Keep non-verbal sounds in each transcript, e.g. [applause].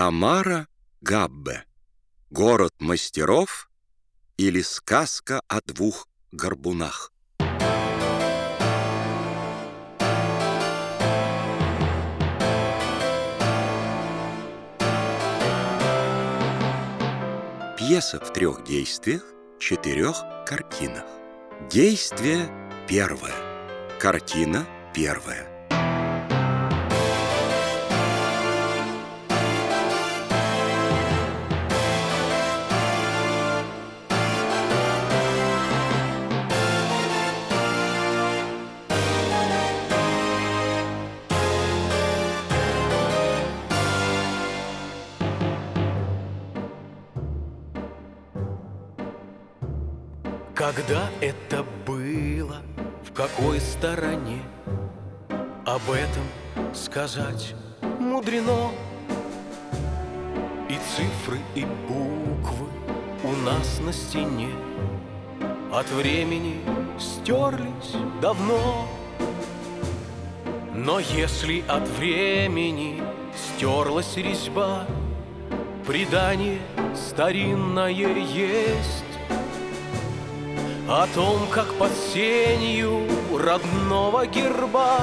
Тамара Габбе. Город мастеров или сказка о двух горбунах. Пьеса в трех действиях, четырех картинах. Действие первое. Картина первая. Когда это было, в какой стороне? Об этом сказать мудрено. И цифры, и буквы у нас на стене. От времени стерлись давно. Но если от времени стерлась резьба Предание старинное есть о том, как под сенью родного герба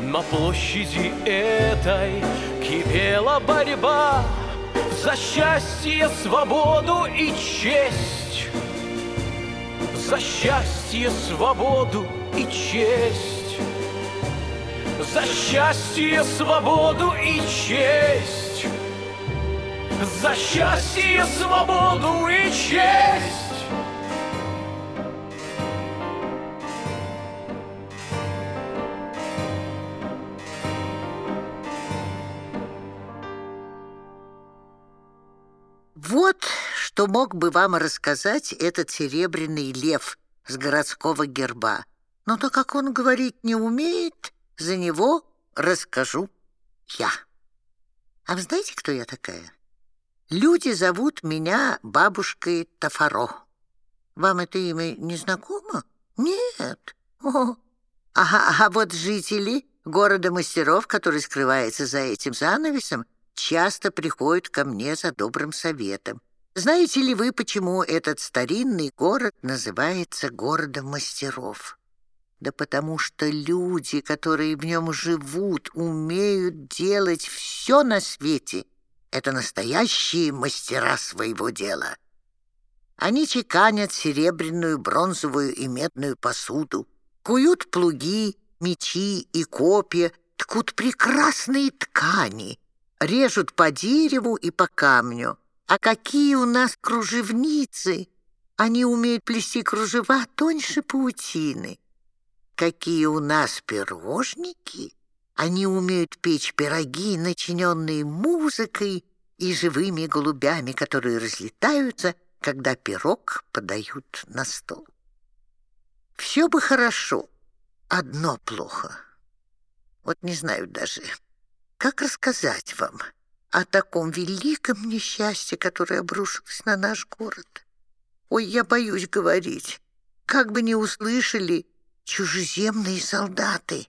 На площади этой кипела борьба За счастье, свободу и честь. За счастье, свободу и честь. За счастье, свободу и честь. За счастье, свободу и честь что мог бы вам рассказать этот серебряный лев с городского герба. Но так как он говорить не умеет, за него расскажу я. А вы знаете, кто я такая? Люди зовут меня бабушкой Тафаро. Вам это имя не знакомо? Нет. О. А, а вот жители города мастеров, который скрывается за этим занавесом, часто приходят ко мне за добрым советом. Знаете ли вы, почему этот старинный город называется городом мастеров? Да потому что люди, которые в нем живут, умеют делать все на свете. Это настоящие мастера своего дела. Они чеканят серебряную, бронзовую и медную посуду, куют плуги, мечи и копья, ткут прекрасные ткани — режут по дереву и по камню. А какие у нас кружевницы! Они умеют плести кружева тоньше паутины. Какие у нас пирожники! Они умеют печь пироги, начиненные музыкой и живыми голубями, которые разлетаются, когда пирог подают на стол. Все бы хорошо, одно плохо. Вот не знаю даже, как рассказать вам о таком великом несчастье, которое обрушилось на наш город? Ой, я боюсь говорить. Как бы не услышали чужеземные солдаты.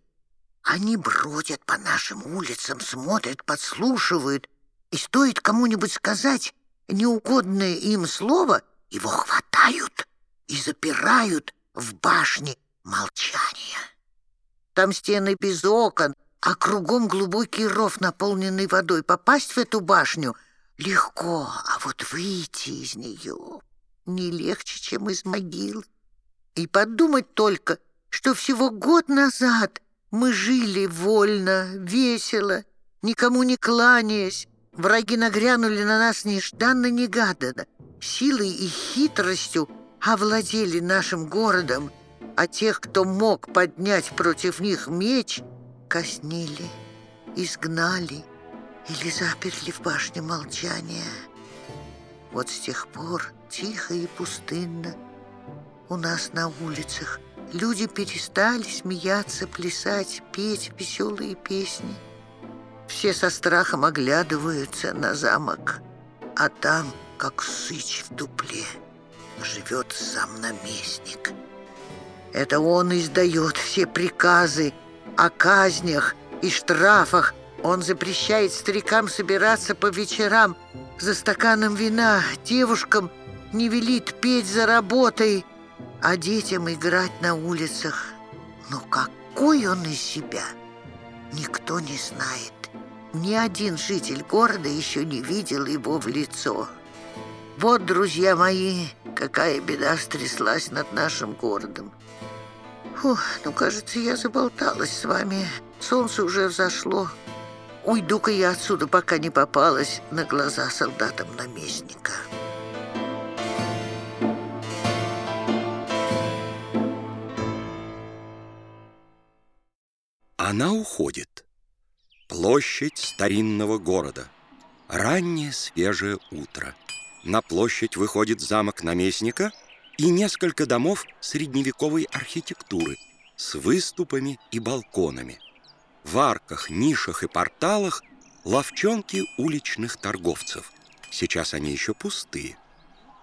Они бродят по нашим улицам, смотрят, подслушивают, и стоит кому-нибудь сказать неугодное им слово, его хватают и запирают в башне молчания. Там стены без окон, а кругом глубокий ров, наполненный водой. Попасть в эту башню легко, а вот выйти из нее не легче, чем из могилы. И подумать только, что всего год назад мы жили вольно, весело, никому не кланяясь. Враги нагрянули на нас нежданно-негаданно, силой и хитростью овладели нашим городом, а тех, кто мог поднять против них меч — казнили, изгнали или заперли в башне молчания. Вот с тех пор тихо и пустынно у нас на улицах люди перестали смеяться, плясать, петь веселые песни. Все со страхом оглядываются на замок, а там, как сыч в дупле, живет сам наместник. Это он издает все приказы, о казнях и штрафах Он запрещает старикам собираться по вечерам за стаканом вина, девушкам не велит петь за работой, а детям играть на улицах. Но какой он из себя, никто не знает. Ни один житель города еще не видел его в лицо. Вот, друзья мои, какая беда стряслась над нашим городом. Фух, ну, кажется, я заболталась с вами. Солнце уже взошло. Уйду-ка я отсюда, пока не попалась на глаза солдатам наместника. Она уходит. Площадь старинного города. Раннее свежее утро. На площадь выходит замок наместника и несколько домов средневековой архитектуры с выступами и балконами. В арках, нишах и порталах ловчонки уличных торговцев. Сейчас они еще пустые.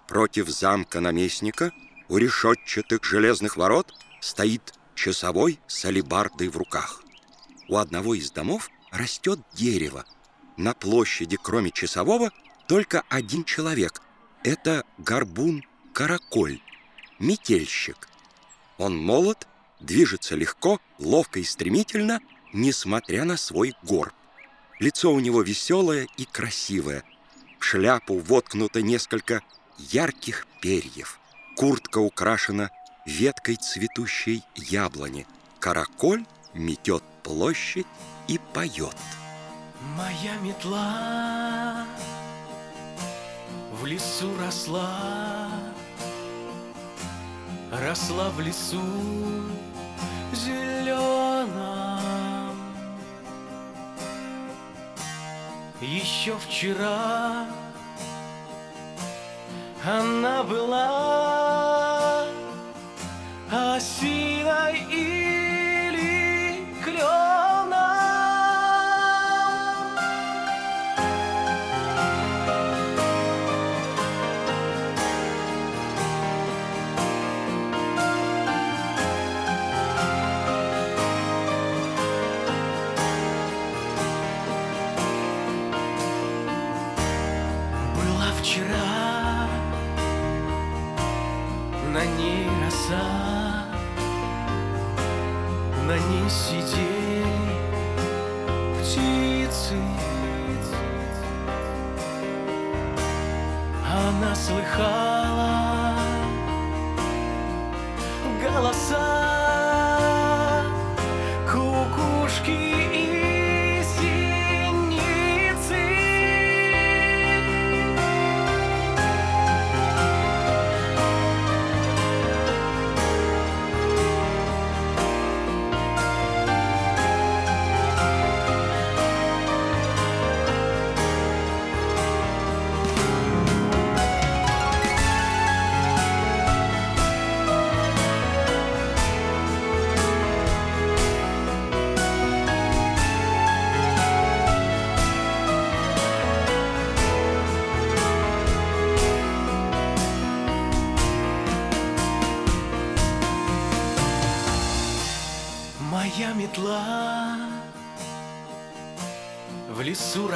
Против замка наместника у решетчатых железных ворот стоит часовой с алебардой в руках. У одного из домов растет дерево. На площади, кроме часового, только один человек. Это горбун-караколь, метельщик. Он молод, движется легко, ловко и стремительно, несмотря на свой горб. Лицо у него веселое и красивое. В шляпу воткнуто несколько ярких перьев. Куртка украшена веткой цветущей яблони. Караколь метет площадь и поет. Моя метла в лесу росла, росла в лесу зеленом. Еще вчера она была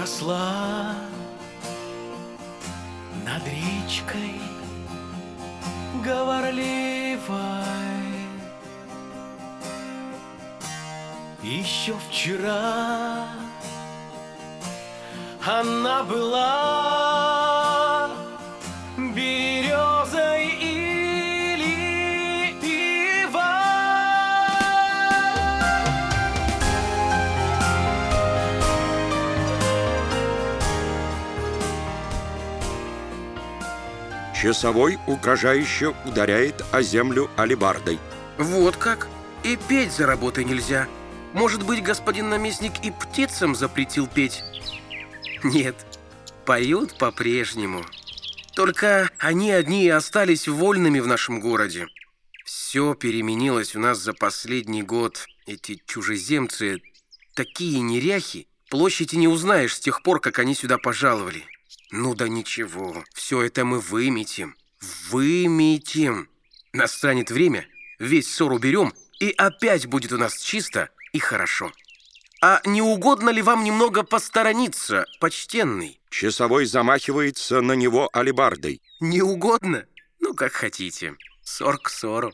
росла над речкой говорливой. Еще вчера она была Часовой угрожающе ударяет о землю алебардой. Вот как? И петь за работой нельзя. Может быть, господин наместник и птицам запретил петь? Нет, поют по-прежнему. Только они одни и остались вольными в нашем городе. Все переменилось у нас за последний год. Эти чужеземцы такие неряхи, площади не узнаешь с тех пор, как они сюда пожаловали. Ну да ничего, все это мы выметим. Выметим. Настанет время, весь ссор уберем, и опять будет у нас чисто и хорошо. А не угодно ли вам немного посторониться, почтенный? Часовой замахивается на него алебардой. Не угодно? Ну, как хотите. Сор к сору.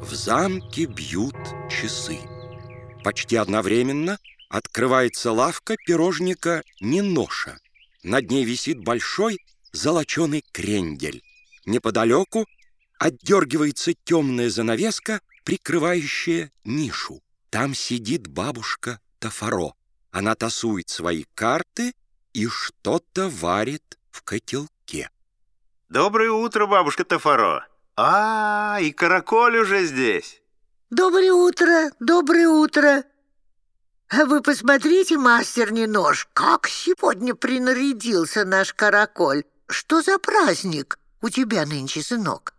В замке бьют часы. Почти одновременно открывается лавка пирожника Ниноша. Над ней висит большой золоченый крендель. Неподалеку отдергивается темная занавеска, прикрывающая нишу. Там сидит бабушка Тафаро. Она тасует свои карты и что-то варит в котелке. Доброе утро, бабушка Тафаро. А, и караколь уже здесь. Доброе утро, доброе утро. А вы посмотрите, мастер Нинож, как сегодня принарядился наш караколь. Что за праздник у тебя нынче, сынок?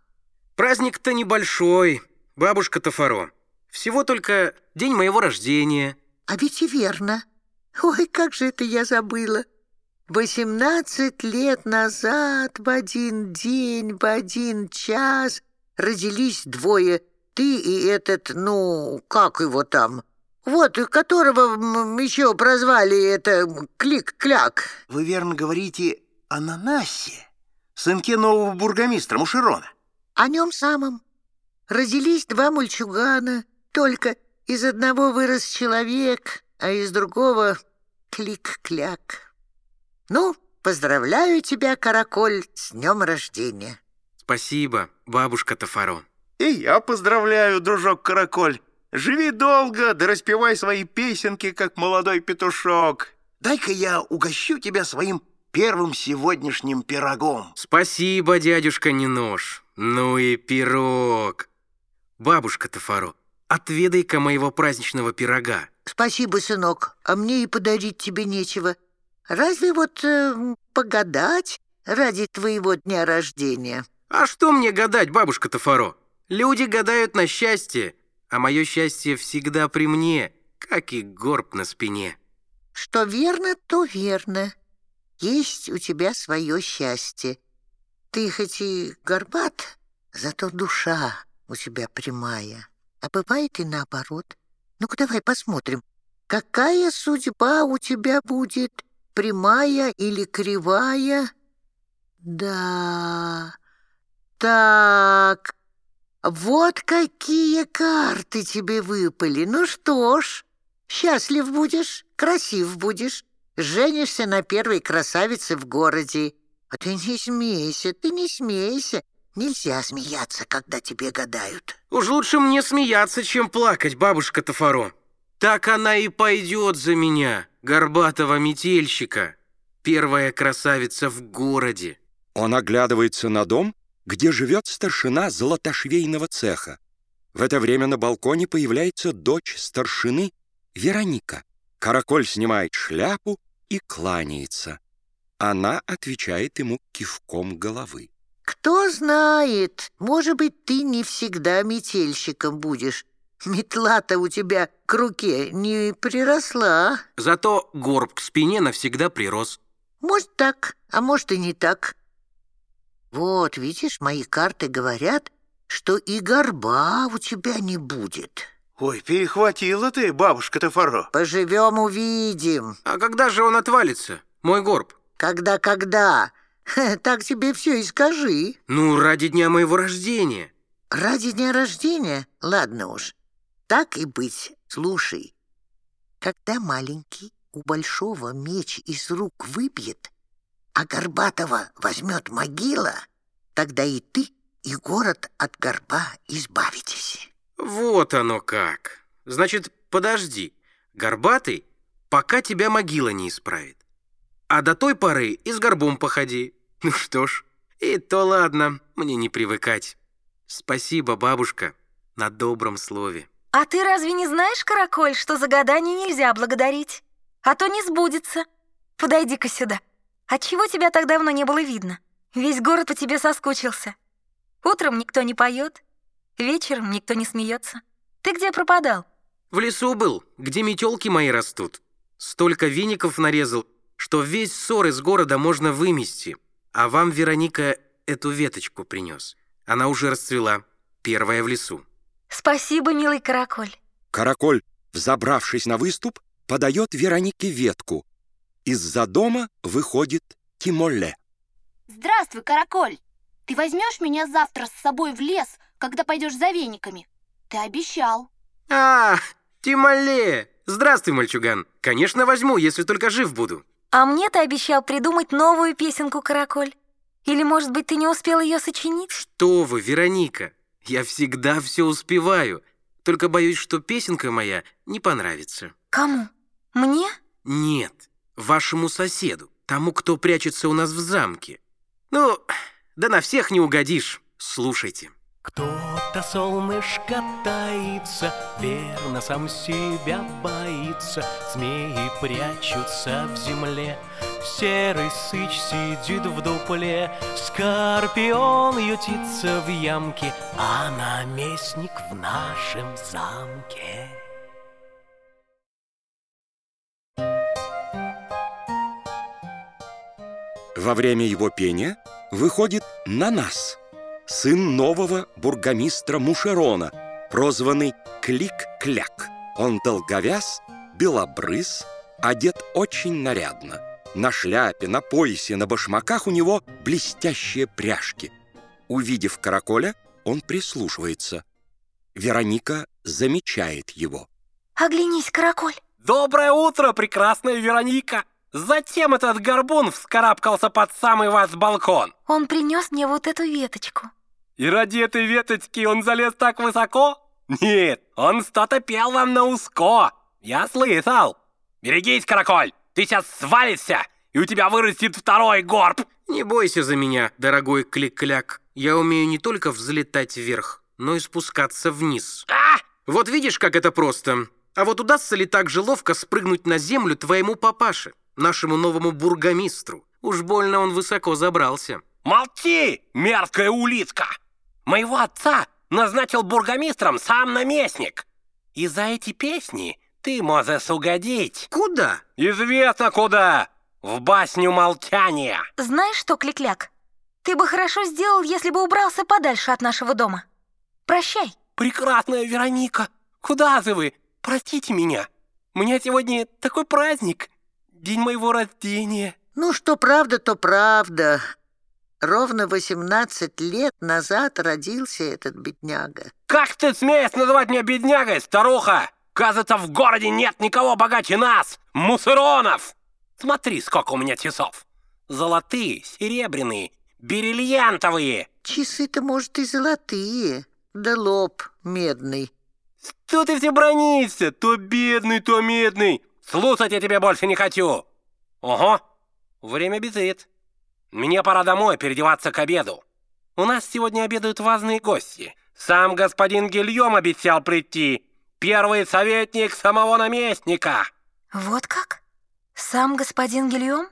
Праздник-то небольшой, бабушка Тафаро. Всего только день моего рождения. А ведь и верно. Ой, как же это я забыла. Восемнадцать лет назад в один день, в один час родились двое. Ты и этот, ну, как его там? Вот, которого еще прозвали это Клик-Кляк. Вы верно говорите о Нанасе, сынке нового бургомистра Мушерона. О нем самом. Родились два мальчугана, только из одного вырос человек, а из другого клик-кляк. Ну, поздравляю тебя, Караколь, с днем рождения. Спасибо, бабушка Тафаро. И я поздравляю, дружок Караколь. Живи долго, да распевай свои песенки, как молодой петушок. Дай-ка я угощу тебя своим первым сегодняшним пирогом. Спасибо, дядюшка Нинож. Ну и пирог. Бабушка Тафаро, отведай-ка моего праздничного пирога. Спасибо, сынок, а мне и подарить тебе нечего. Разве вот э, погадать ради твоего дня рождения? А что мне гадать, бабушка Тафаро? Люди гадают на счастье, а мое счастье всегда при мне, как и горб на спине. Что верно, то верно. Есть у тебя свое счастье. Ты хоть и горбат, зато душа у тебя прямая. А бывает и наоборот. Ну-ка давай посмотрим, какая судьба у тебя будет, прямая или кривая? Да, так, вот какие карты тебе выпали. Ну что ж, счастлив будешь, красив будешь, женишься на первой красавице в городе. А ты не смейся, ты не смейся. Нельзя смеяться, когда тебе гадают. Уж лучше мне смеяться, чем плакать, бабушка Тафаро. Так она и пойдет за меня, горбатого метельщика, первая красавица в городе. Он оглядывается на дом, где живет старшина золотошвейного цеха. В это время на балконе появляется дочь старшины Вероника. Караколь снимает шляпу и кланяется. Она отвечает ему кивком головы. Кто знает, может быть, ты не всегда метельщиком будешь. Метла-то у тебя к руке не приросла. Зато горб к спине навсегда прирос. Может так, а может и не так. Вот, видишь, мои карты говорят, что и горба у тебя не будет. Ой, перехватила ты, бабушка Тафаро. Поживем, увидим. А когда же он отвалится, мой горб? Когда-когда? Так тебе все и скажи. Ну, ради дня моего рождения. Ради дня рождения? Ладно уж. Так и быть. Слушай, когда маленький у большого меч из рук выбьет, а Горбатого возьмет могила, тогда и ты, и город от горба избавитесь. Вот оно как. Значит, подожди. Горбатый, пока тебя могила не исправит. А до той поры и с горбом походи. [laughs] Ну что ж, и то ладно, мне не привыкать. Спасибо, бабушка, на добром слове. А ты разве не знаешь, Караколь, что за гадание нельзя благодарить? А то не сбудется. Подойди-ка сюда. А чего тебя так давно не было видно? Весь город по тебе соскучился. Утром никто не поет, вечером никто не смеется. Ты где пропадал? В лесу был, где метелки мои растут. Столько веников нарезал, что весь ссор из города можно вымести. А вам, Вероника, эту веточку принес. Она уже расцвела, первая в лесу. Спасибо, милый караколь. Караколь, взобравшись на выступ, подает Веронике ветку. Из-за дома выходит Тимоле. Здравствуй, Караколь. Ты возьмешь меня завтра с собой в лес, когда пойдешь за вениками? Ты обещал. А, Тимале! Здравствуй, мальчуган. Конечно, возьму, если только жив буду. А мне ты обещал придумать новую песенку, караколь. Или, может быть, ты не успел ее сочинить? Что вы, Вероника? Я всегда все успеваю. Только боюсь, что песенка моя не понравится. Кому? Мне? Нет, вашему соседу, тому, кто прячется у нас в замке. Ну, да на всех не угодишь. Слушайте. Кто-то солнышко таится, верно сам себя боится. Змеи прячутся в земле, серый сыч сидит в дупле. Скорпион ютится в ямке, а наместник в нашем замке. Во время его пения выходит Нанас, сын нового бургомистра Мушерона, прозванный Клик-Кляк. Он долговяз, белобрыс, одет очень нарядно. На шляпе, на поясе, на башмаках у него блестящие пряжки. Увидев караколя, он прислушивается. Вероника замечает его. Оглянись, караколь. Доброе утро, прекрасная Вероника! Затем этот горбун вскарабкался под самый вас балкон. Он принес мне вот эту веточку. И ради этой веточки он залез так высоко? Нет, он что-то пел вам на узко. Я слышал. Берегись, караколь, ты сейчас свалишься, и у тебя вырастет второй горб. Не бойся за меня, дорогой Клик-Кляк. Я умею не только взлетать вверх, но и спускаться вниз. А! Вот видишь, как это просто. А вот удастся ли так же ловко спрыгнуть на землю твоему папаше, нашему новому бургомистру? Уж больно он высоко забрался. Молчи, мерзкая улитка! Моего отца назначил бургомистром сам наместник. И за эти песни ты можешь угодить. Куда? Известно куда. В басню молчания. Знаешь что, Кликляк? Ты бы хорошо сделал, если бы убрался подальше от нашего дома. Прощай. Прекрасная Вероника, куда же вы? Простите меня. У меня сегодня такой праздник. День моего рождения. Ну, что правда, то правда. Ровно 18 лет назад родился этот бедняга. Как ты смеешь называть меня беднягой, старуха? Кажется, в городе нет никого богаче нас, мусоронов. Смотри, сколько у меня часов. Золотые, серебряные, бриллиантовые. Часы-то, может, и золотые, да лоб медный. Что ты все бронишься? То бедный, то медный. Слушать я тебя больше не хочу. Ого, время бежит. Мне пора домой переодеваться к обеду. У нас сегодня обедают важные гости. Сам господин Гильем обещал прийти. Первый советник самого наместника. Вот как? Сам господин Гильем?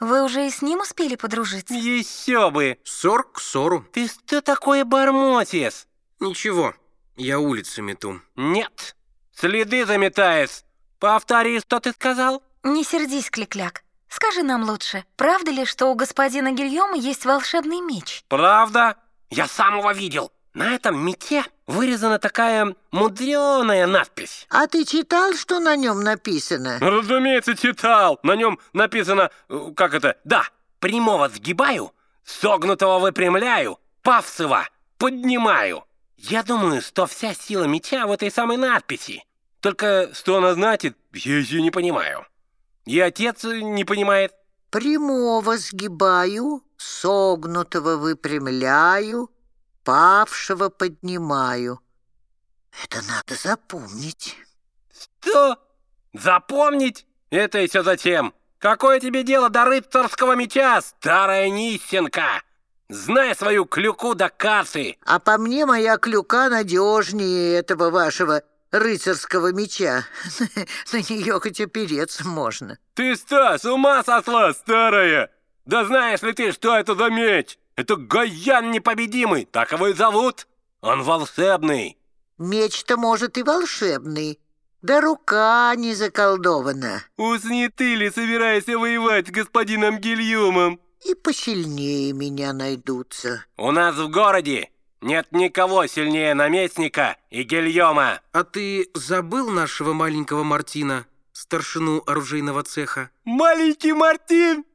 Вы уже и с ним успели подружиться? Еще бы. Ссор к ссору. Ты что такое бормочешь? Ничего, я улицы мету. Нет, следы заметаешь. Повтори, что ты сказал? Не сердись, Кликляк. Скажи нам лучше, правда ли, что у господина Гильома есть волшебный меч? Правда? Я сам его видел. На этом мече вырезана такая мудреная надпись. А ты читал, что на нем написано? Разумеется, читал. На нем написано, э, как это, да, прямого сгибаю, согнутого выпрямляю, павсова поднимаю. Я думаю, что вся сила меча в этой самой надписи. Только что она значит, я еще не понимаю. И отец не понимает. Прямого сгибаю, согнутого выпрямляю, павшего поднимаю. Это надо запомнить. Что? Запомнить? Это еще зачем? Какое тебе дело до рыцарского меча, старая нищенка? Знай свою клюку до кассы. А по мне моя клюка надежнее этого вашего рыцарского меча. [laughs] На нее хоть опереться можно. Ты что, с ума сошла, старая? Да знаешь ли ты, что это за меч? Это Гаян непобедимый, так его и зовут. Он волшебный. Меч-то, может, и волшебный, да рука не заколдована. Уж не ты ли собираешься воевать с господином Гильюмом? И посильнее меня найдутся. У нас в городе Нет никого сильнее наместника и Гильома. А ты забыл нашего маленького Мартина, старшину оружейного цеха? Маленький Мартин! [laughs]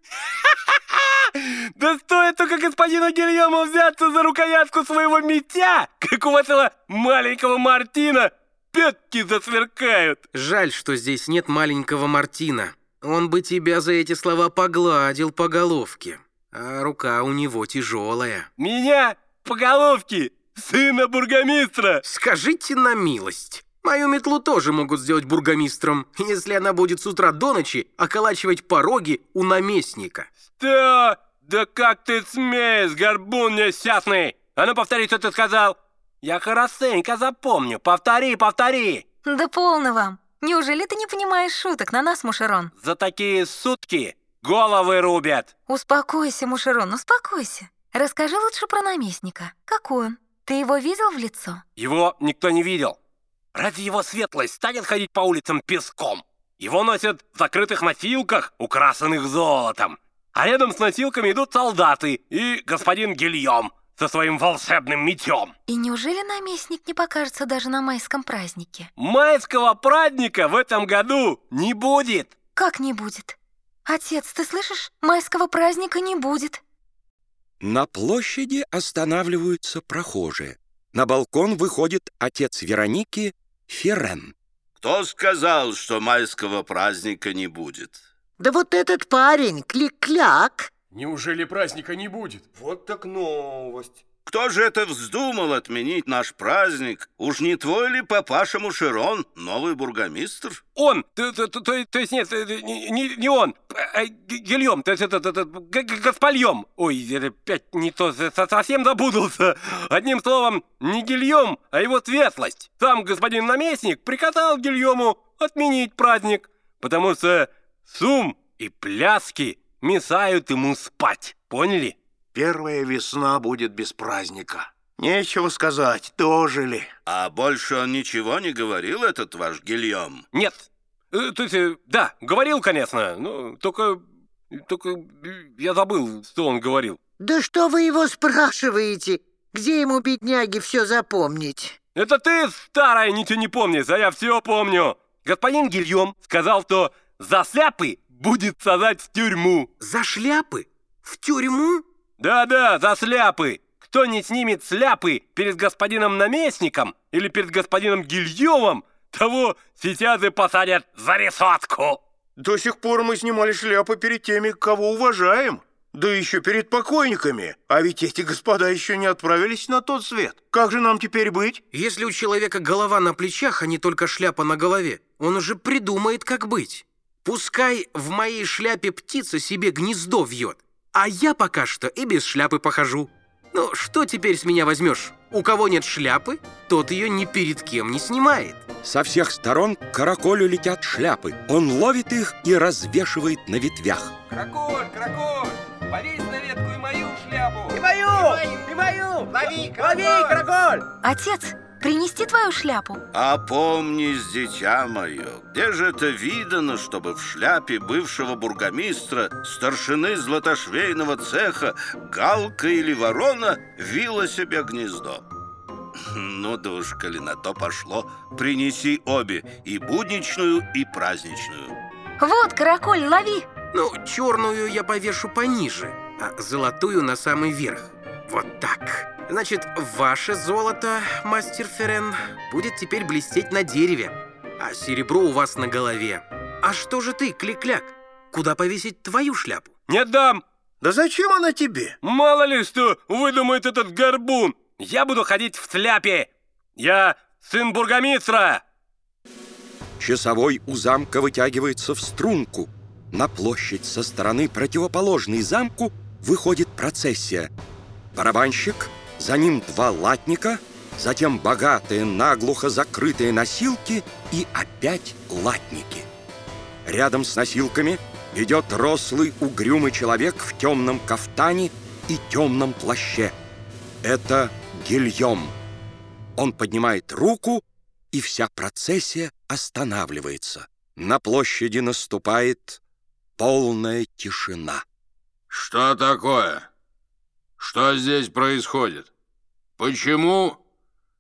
Да стоит только господину Гильому взяться за рукоятку своего меча, как у этого маленького Мартина пятки засверкают. Жаль, что здесь нет маленького Мартина. Он бы тебя за эти слова погладил по головке. А рука у него тяжелая. Меня по головке, сына бургомистра. Скажите на милость. Мою метлу тоже могут сделать бургомистром, если она будет с утра до ночи околачивать пороги у наместника. Что? Да как ты смеешь, горбун несчастный? А ну повтори, что ты сказал. Я хорошенько запомню. Повтори, повтори. Да полно вам. Неужели ты не понимаешь шуток на нас, Мушерон? За такие сутки головы рубят. Успокойся, Мушерон, успокойся. Расскажи лучше про наместника. Какой он? Ты его видел в лицо? Его никто не видел. Ради его светлость станет ходить по улицам песком. Его носят в закрытых носилках, украшенных золотом. А рядом с носилками идут солдаты и господин Гильем со своим волшебным мечом. И неужели наместник не покажется даже на майском празднике? Майского праздника в этом году не будет. Как не будет? Отец, ты слышишь? Майского праздника не будет. На площади останавливаются прохожие. На балкон выходит отец Вероники Ферен. Кто сказал, что майского праздника не будет? Да вот этот парень, Клик-Кляк, Неужели праздника не будет? Вот так новость. Кто же это вздумал отменить наш праздник? Уж не твой ли папаша Мушерон, новый бургомистр? Он, то, есть нет, э, не, не- он, а Гильем, то есть это. Ой, опять не то, со- со- совсем забудался. Одним словом, не Гильем, а его светлость. Сам господин наместник приказал Гильему отменить праздник, потому что сум и пляски мешают ему спать. Поняли? Первая весна будет без праздника. Нечего сказать, дожили. А больше он ничего не говорил, этот ваш Гильем? Нет. Э, То есть, э, да, говорил, конечно, но только... Только э, я забыл, что он говорил. да что вы его спрашиваете? Где ему, бедняги, все запомнить? Это ты, старая, ничего не помнишь, а я все помню. Господин Гильем сказал, что за сляпы будет сажать в тюрьму. За шляпы? В тюрьму? Да-да, за сляпы. Кто не снимет сляпы перед господином наместником или перед господином Гильемом, того сейчас и посадят за решетку. До сих пор мы снимали шляпы перед теми, кого уважаем. Да еще перед покойниками. А ведь эти господа еще не отправились на тот свет. Как же нам теперь быть? Если у человека голова на плечах, а не только шляпа на голове, он уже придумает, как быть. Пускай в моей шляпе птица себе гнездо вьет, а я пока что и без шляпы похожу. Ну, что теперь с меня возьмешь? У кого нет шляпы, тот ее ни перед кем не снимает. Со всех сторон к караколю летят шляпы. Он ловит их и развешивает на ветвях. Караколь, караколь, повесь на ветку и мою шляпу. И мою, и мою. Лови, лови, караколь. Отец, принести твою шляпу? Опомнись, дитя мое, где же это видано, чтобы в шляпе бывшего бургомистра, старшины златошвейного цеха, галка или ворона вила себе гнездо? [laughs] Ну, да уж, коли на то пошло, принеси обе, и будничную, и праздничную. Вот, караколь, лови. Ну, черную я повешу пониже, а золотую на самый верх. Вот так. Значит, ваше золото, мастер Ферен, будет теперь блестеть на дереве, а серебро у вас на голове. А что же ты, Кликляк? Куда повесить твою шляпу? Не дам. Да зачем она тебе? Мало ли что выдумает этот горбун. Я буду ходить в шляпе. Я сын бургомистра. Часовой у замка вытягивается в струнку. На площадь со стороны противоположной замку выходит процессия. Барабанщик, за ним два латника, затем богатые, наглухо закрытые носилки и опять латники. Рядом с носилками идет рослый угрюмый человек в темном кафтане и темном плаще. Это Гильем. Он поднимает руку, и вся процессия останавливается. На площади наступает полная тишина. Что такое? Что здесь происходит? почему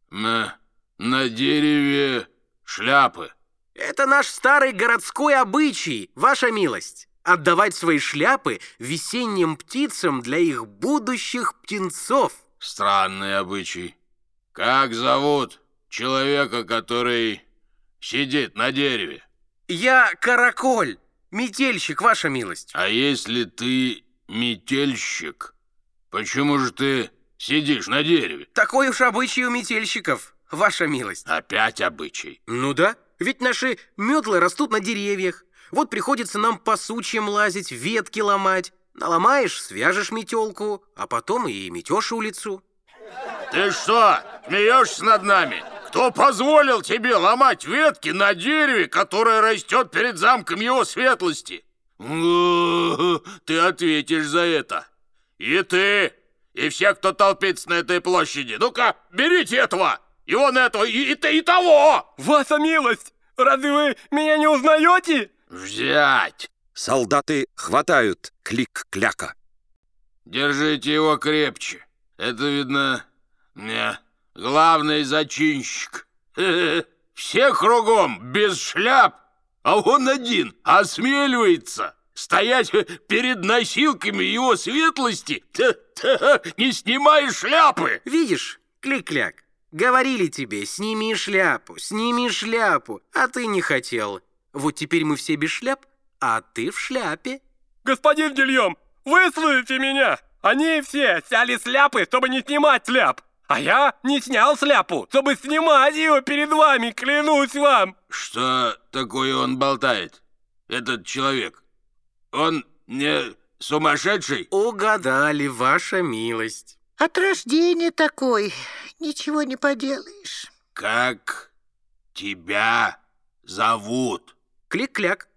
на, на дереве шляпы? Это наш старый городской обычай, ваша милость. Отдавать свои шляпы весенним птицам для их будущих птенцов. Странный обычай. Как зовут человека, который сидит на дереве? Я караколь, метельщик, ваша милость. А если ты метельщик, почему же ты сидишь на дереве? Такой уж обычай у метельщиков, ваша милость. Опять обычай. Ну да, ведь наши метлы растут на деревьях. Вот приходится нам по сучьям лазить, ветки ломать. Наломаешь, свяжешь метелку, а потом и метешь улицу. Ты что, смеешься над нами? Кто позволил тебе ломать ветки на дереве, которое растет перед замком его светлости? Ты ответишь за это. И ты, и все, кто толпится на этой площади. Ну-ка, берите этого, и вон этого, и, и, и того! Ваша милость, разве вы меня не узнаете? Взять! Солдаты хватают клик-кляка. Держите его крепче. Это, видно, не, главный зачинщик. [laughs] Все кругом без шляп, а он один осмеливается стоять перед носилками его светлости, не снимая шляпы. Видишь, клик-кляк, говорили тебе, сними шляпу, сними шляпу, а ты не хотел. Вот теперь мы все без шляп, а ты в шляпе. Господин Гильем, выслушайте меня! Они все сняли сляпы, чтобы не снимать сляп. А я не снял сляпу, чтобы снимать ее перед вами, клянусь вам. Что такое он болтает, этот человек? Он не сумасшедший? Угадали, ваша милость. От рождения такой, ничего не поделаешь. Как тебя зовут? Клик-кляк.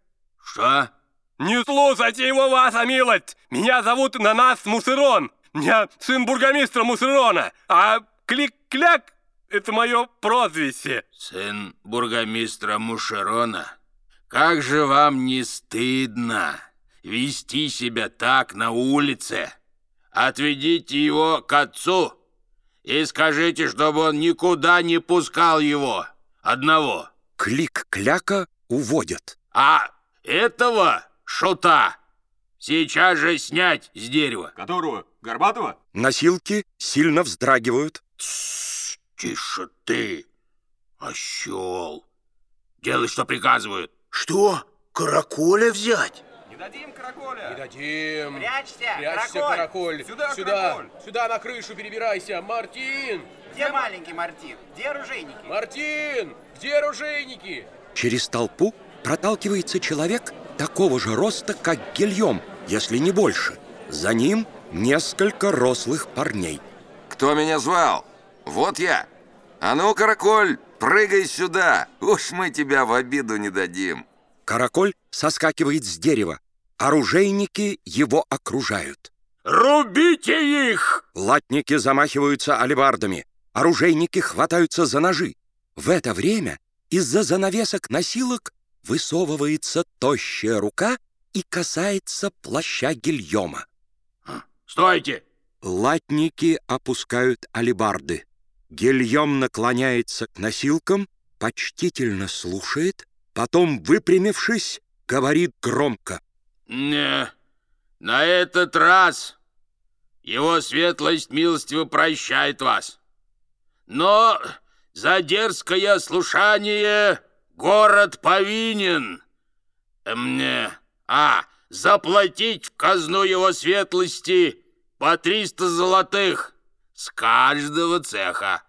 Что? Не слушайте его, ваша милость! Меня зовут Нанас Мусырон. Я сын бургомистра Мусырона, а Клик-кляк — это мое прозвище. Сын бургомистра Мушерона? Как же вам не стыдно вести себя так на улице? Отведите его к отцу и скажите, чтобы он никуда не пускал его одного. Клик-кляка уводят. А этого шута сейчас же снять с дерева. Которого? Горбатого? Носилки сильно вздрагивают. Тссс, тише ты, осел. Делай, что приказывают. Что? Караколя взять? Не дадим караколя. Не дадим. Прячься, Прячься, караколь. караколь. Сюда, сюда, караколь. сюда на крышу перебирайся. Мартин! Где маленький Мартин? Где оружейники? Мартин! Где оружейники? Через толпу проталкивается человек такого же роста, как Гильем, если не больше. За ним несколько рослых парней. Кто меня звал? Вот я. А ну, Караколь, прыгай сюда. Уж мы тебя в обиду не дадим. Караколь соскакивает с дерева. Оружейники его окружают. Рубите их! Латники замахиваются алебардами. Оружейники хватаются за ножи. В это время из-за занавесок носилок высовывается тощая рука и касается плаща Гильома. Стойте! Латники опускают алебарды. Гильем наклоняется к носилкам, почтительно слушает, потом, выпрямившись, говорит громко. Не, на этот раз его светлость милостиво прощает вас. Но за дерзкое слушание город повинен мне, а, заплатить в казну его светлости по 300 золотых с каждого цеха.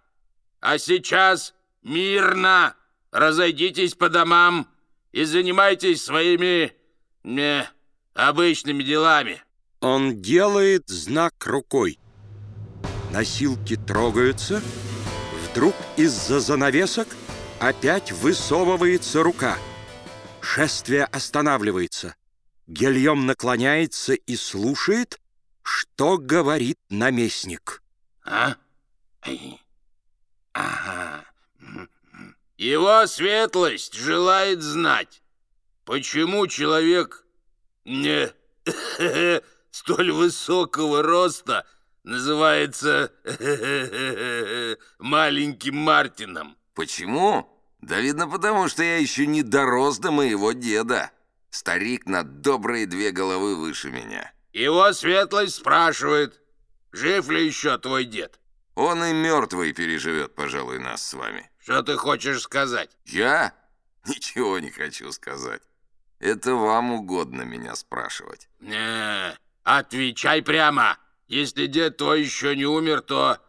А сейчас мирно разойдитесь по домам и занимайтесь своими не, обычными делами. Он делает знак рукой. Носилки трогаются. Вдруг из-за занавесок опять высовывается рука. Шествие останавливается. Гильем наклоняется и слушает, что говорит наместник. А? Ага. Его светлость желает знать, почему человек не [laughs] столь высокого роста называется [laughs] маленьким Мартином. Почему? Да видно потому, что я еще не дорос до моего деда. Старик на добрые две головы выше меня. Его светлость спрашивает, жив ли еще твой дед? Он и мертвый переживет, пожалуй, нас с вами. Что ты хочешь сказать? Я? Ничего не хочу сказать. Это вам угодно меня спрашивать. Не, отвечай прямо. Если дед твой еще не умер, то...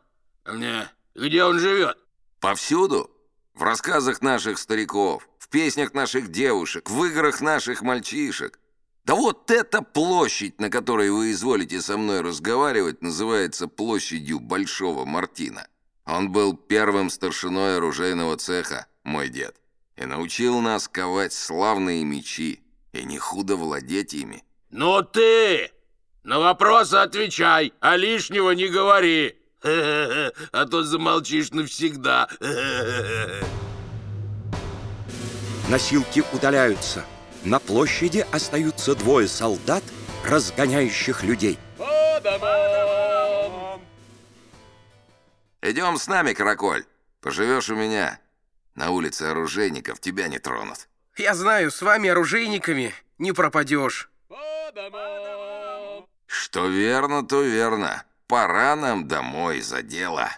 Не, где он живет? Повсюду. В рассказах наших стариков, в песнях наших девушек, в играх наших мальчишек. Да вот эта площадь, на которой вы изволите со мной разговаривать, называется площадью Большого Мартина. Он был первым старшиной оружейного цеха, мой дед, и научил нас ковать славные мечи, и не худо владеть ими. Ну ты! На вопросы отвечай, а лишнего не говори. [laughs] А то замолчишь навсегда. [laughs] Носилки удаляются. На площади остаются двое солдат, разгоняющих людей. По домам! Идем с нами, Караколь. Поживешь у меня. На улице оружейников тебя не тронут. Я знаю, с вами, оружейниками, не пропадешь. Что верно, то верно. Пора нам домой за дело.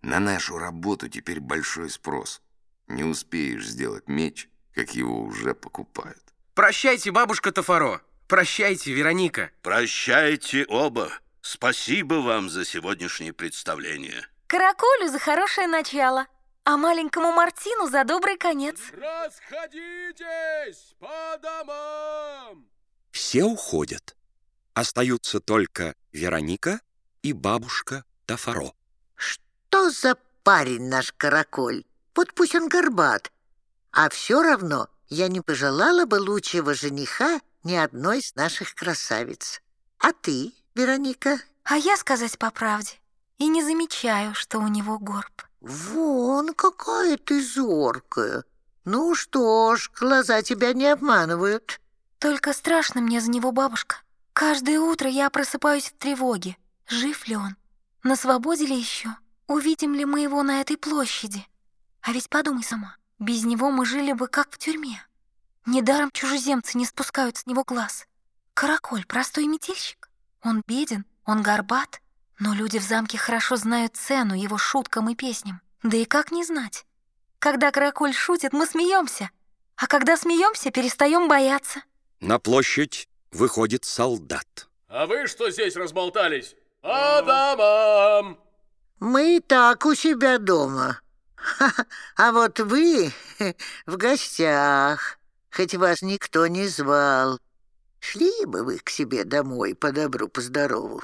На нашу работу теперь большой спрос. Не успеешь сделать меч, как его уже покупают. Прощайте, бабушка Тафаро. Прощайте, Вероника. Прощайте оба. Спасибо вам за сегодняшнее представление. Каракулю за хорошее начало, а маленькому Мартину за добрый конец. Расходитесь по домам! Все уходят. Остаются только Вероника и бабушка Тафаро. Что за парень наш караколь? Вот пусть он горбат. А все равно я не пожелала бы лучшего жениха ни одной из наших красавиц. А ты, Вероника? А я, сказать по правде, и не замечаю, что у него горб. Вон какая ты зоркая. Ну что ж, глаза тебя не обманывают. Только страшно мне за него, бабушка. Каждое утро я просыпаюсь в тревоге. Жив ли он? На свободе ли еще? Увидим ли мы его на этой площади? А ведь подумай сама, без него мы жили бы как в тюрьме. Недаром чужеземцы не спускают с него глаз. Караколь — простой метельщик. Он беден, он горбат, но люди в замке хорошо знают цену его шуткам и песням. Да и как не знать? Когда Караколь шутит, мы смеемся, а когда смеемся, перестаем бояться. На площадь выходит солдат. А вы что здесь разболтались? По домам! Мы и так у себя дома. А вот вы [laughs] в гостях, хоть вас никто не звал. Шли бы вы к себе домой по добру, по здорову.